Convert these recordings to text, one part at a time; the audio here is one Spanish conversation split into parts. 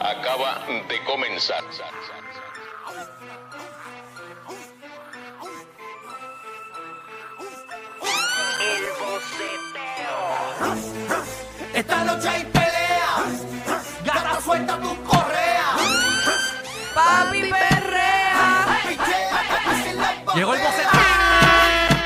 acaba de comenzar. Esta noche hay pelea. Gata suelta tu correa. Papi perrea. Llegó el boceteo.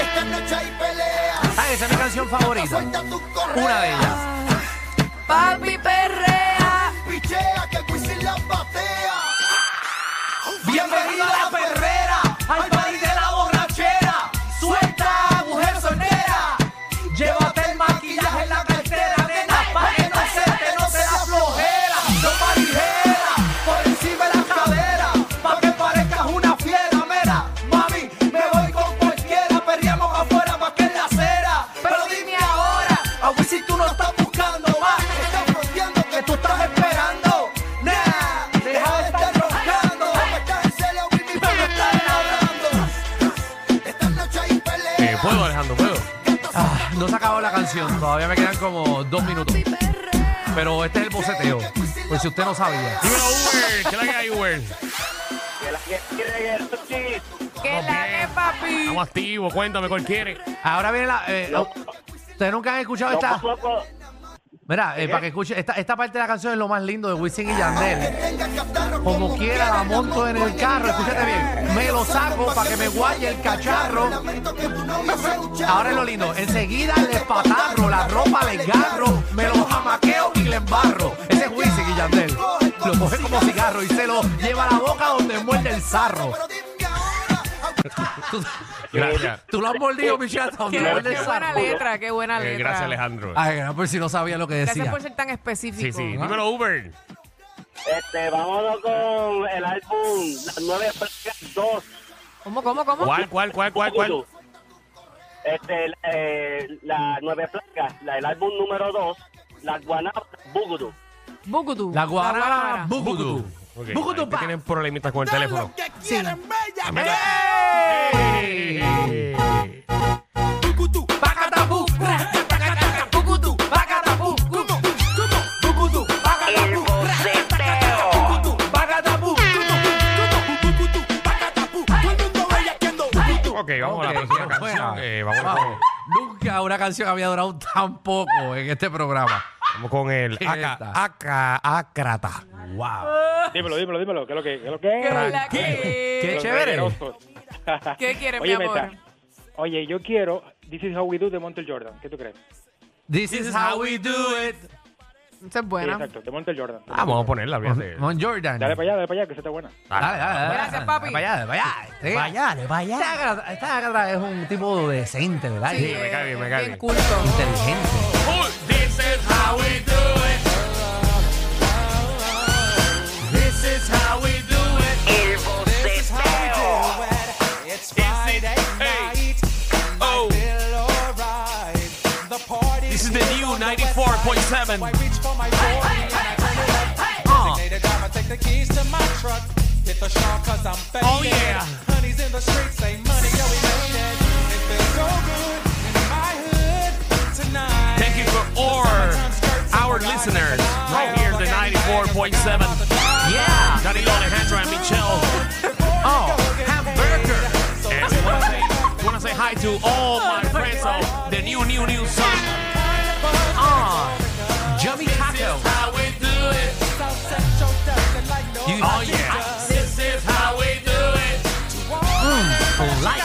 Esta noche hay pelea. Ah, esa es mi canción favorita. Suelta tu correa. Una de ellas. Papi perrea. Pichea que el la batea. Bienvenido a la perrera. Canción. Todavía me quedan como dos minutos. Pero este es el boceteo. Por si usted no sabía. Dímelo, Uber. ¿Qué es la que hay, Uber? Que la que papi. Estamos activos. Cuéntame cuál quiere. Ahora viene la. eh, Ustedes nunca han escuchado esta. Mira, eh, para que escuche, esta, esta parte de la canción es lo más lindo de Wisin y Yandel. Como quiera la monto en el carro, escúchate bien. Me lo saco para que me guaye el cacharro. Ahora es lo lindo. Enseguida le patarro, la ropa le garro, me lo jamaqueo y le embarro. Ese es Wisin y Yandel. Lo coge como cigarro y se lo lleva a la boca donde muerde el sarro. Tú, Gracias. tú lo has mordido, Michelle, donde Qué, buena letra, qué buena Eh, letra. gracias, Alejandro. Ay, era por si no sabía lo que Gracias decía. por ser tan específico. Sí, sí. Dímelo, Uber. Este, vámonos con el álbum Las Nueve Placas 2. ¿Cómo, cómo, cómo? ¿Cuál, cuál, cuál, cuál, cuál? Este, eh, las nueve placas, la, el álbum número 2, Las Guanapas Bugudú. Bugudu. La guarara Bugudu. Bugudu, tienen problemitas con el teléfono. Sí. ¡Ey! Una canción había durado tan poco en este programa. vamos con el ¿Qué Aca, esta? Aca, Acrata. Wow. Dímelo, dímelo, dímelo, ¿qué es lo que, qué es lo que ¿Qué es ¿Qué? chévere. ¿Qué quieres, mi Oye, amor? Meta, oye, yo quiero This is how we do de Montel Jordan. ¿Qué tú crees? This is how we do it. Esa es Sí, buena. exacto, de Montel Jordan. Ah, vamos a ponerla, olvídate. Mon Jordan. Dale para allá, dale para allá, que se está buena. Dale, dale, dale. Gracias, papi. Dale para allá, dale para allá. Sí. Vaya, vaya. Esta Agatha- Esta es un tipo decente, ¿verdad? Sí, me cae bien, me cae bien bien. culto. Inteligente. This is how we do it. This is how we do it. This is how we do it. It's Friday 94.7. Oh, yeah. Thank you for our listeners right here, the 94.7. Yeah. Oh, want to say hi to all my friends of the new, new, new song. Ah. Yummy taco. How we do it. You- Oh, yeah. This is how we do it. Mm, light.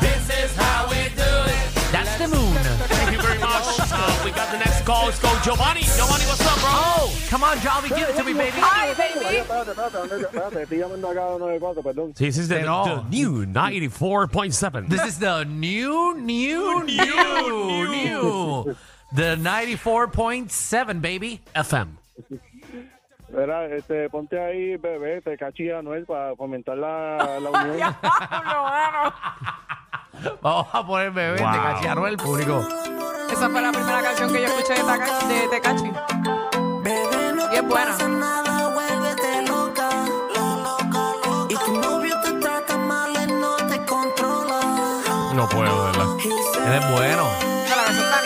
This is how we do it. That's the moon. Thank you very much. Uh, we got the next call. Let's go, Giovanni. Giovanni, what's up, bro? Oh, come on, Jolly, give it to me, baby. Ay, baby. Espérate, espérate, espérate, espérate, estoy llamando acá a 94, perdón. This is the, No. the new 94.7. This is the new, new, new, new. The 94.7, baby. FM. Verá, este, ponte ahí, bebé, te cachi a Anuel para fomentar la, la unión. Vamos a poner bebé Wow. de Cachiano el público. Esa fue la primera canción que yo escuché de, Taka- de Tecachi. Y es buena. nada, vuélvete loca. Y tu novio te trata mal, él no te controla. No puedo, de ¿verdad? Él es bueno.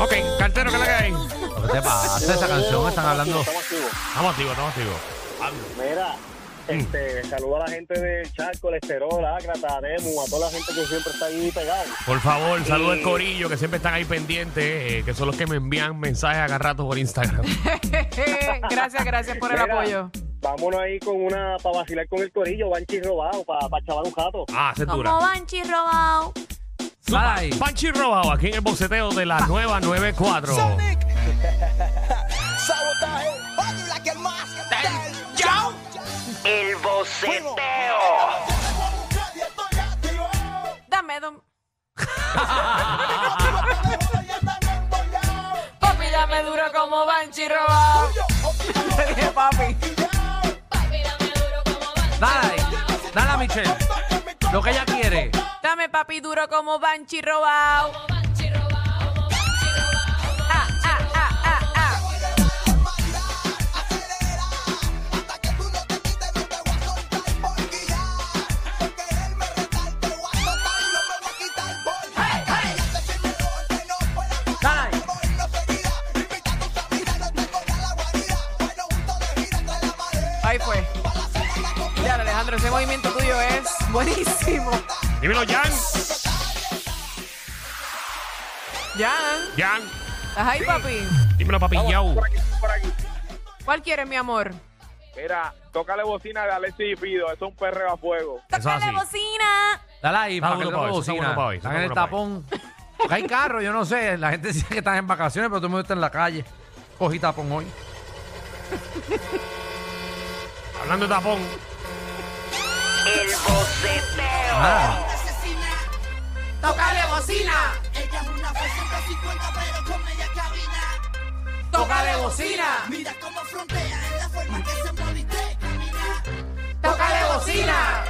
Ok, cartero, ¿qué que hay? ¿Qué te pasa? Esa canción están hablando. Estamos activos. Estamos activos, estamos activos. Mira, este, saludo a la gente del Charco, el Esterol, Ágrata, Demu, a toda la gente que siempre está ahí pegada. Por favor, saludos al corillo que siempre están ahí pendientes, eh, que son los que me envían mensajes a rato por Instagram. gracias, gracias por el Mira, apoyo. Vámonos ahí con una para vacilar con el corillo, Banchi robado, para pa chavar un jato. Ah, se dura. Como Banchi robado. Dale ahí. Panchi robado aquí en el boceteo de la nueva 94. Sabotaje, oye, que el más El boceteo. Dame, dom. papi, dame duro como Banchi robado. Le dije, papi. Dale ahí. Dale a Michelle. Lo que ella quiere. Dame papi duro como Banchi robado. Ah, ah, ah, ah, ah. Dale. Ahí fue. Ya, Alejandro, ese movimiento tuyo es buenísimo. Dímelo, Jan. Ya. Jan. ¿Estás ahí, papi? Dímelo, papi. Yau. Por aquí, por aquí. ¿Cuál quieres, mi amor? Mira, tócale bocina de Alexis y Pido. Eso es un perreo a fuego. Eso ¡Tócale bocina! Dale ahí, Está para que bueno no para hoy, está bocina. bueno para hoy, está Están en el bueno tapón. Porque Hay carro, yo no sé. La gente dice que están en vacaciones, pero todo el mundo está en la calle. Cogí tapón hoy. Hablando de tapón. Ah, ¡Tócale bocina! ¡Tócale bocina! Mira cómo frontea en la forma que se mueve y te camina. ¡Tócale bocina!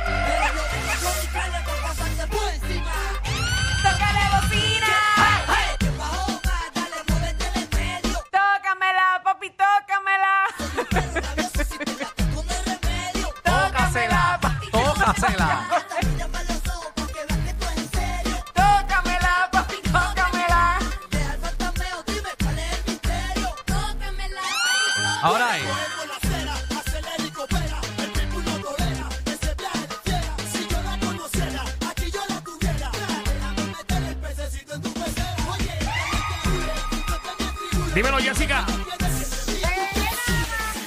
Dímelo, Jessica.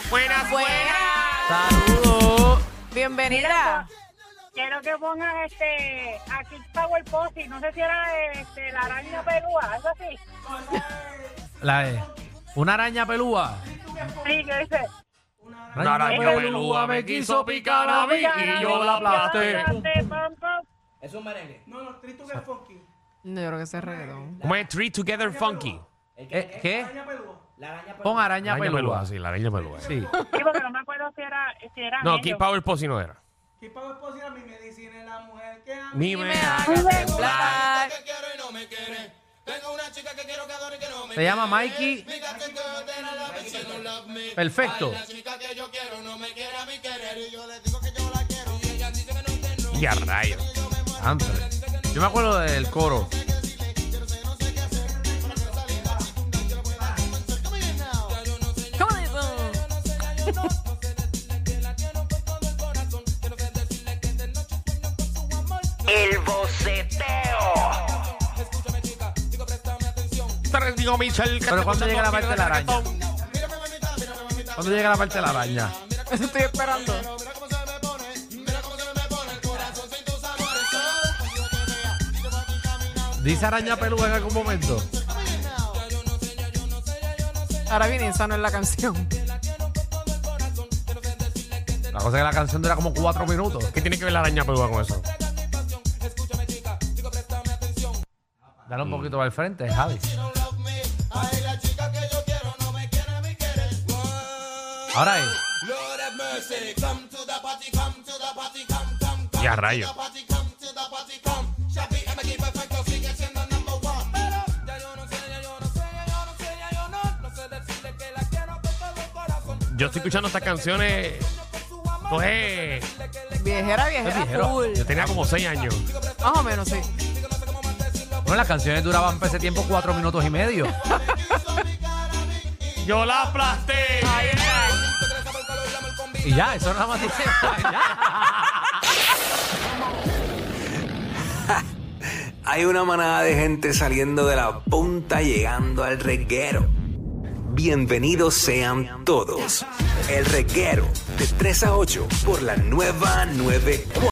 Buenas, buenas. ¡Buena! Saludos. Bienvenida. Quiero que pongas este aquí Power Posse, no sé si era este, la araña pelúa, algo así. La de- Una araña pelúa. Sí, que dice. Una araña pelúa me quiso picar a mí y yo la aplasté. aplasté, pam, pam. No, yo creo que ese es reggaetón. ¿Cómo es? Three Together Funky. Eh, ¿Qué? Pon araña Araña sí, la araña pelúa. Sí. Sí, porque no me acuerdo si era si eran No, ellos. Power Posse no era. Ni me Me hagas hagas temblar. Se llama Mikey. Perfecto. Y a rayos. Antes. Yo me acuerdo del coro. Que Pero ¿cuándo llega la el parte de la araña? ¿Cuándo llega la parte de la araña? Eso estoy esperando. Dice araña pelúa en algún momento. Ahora viene esa no es la canción. La cosa es que la canción dura como cuatro minutos. ¿Qué tiene que ver la araña pelúa con eso? Dale un poquito al frente, Javi. Ahora es. Y a rayo. Yo estoy escuchando estas canciones. Pues, Viejera, viejera, full. yo tenía como 6 años. Más o menos, sí. Bueno, las canciones duraban para ese tiempo cuatro minutos y medio. Yo la aplasté. Y ya, eso nada más dice. Hay una manada de gente saliendo de la punta llegando al reguero. Bienvenidos sean todos. El reguero de 3 a 8 por la nueva 94.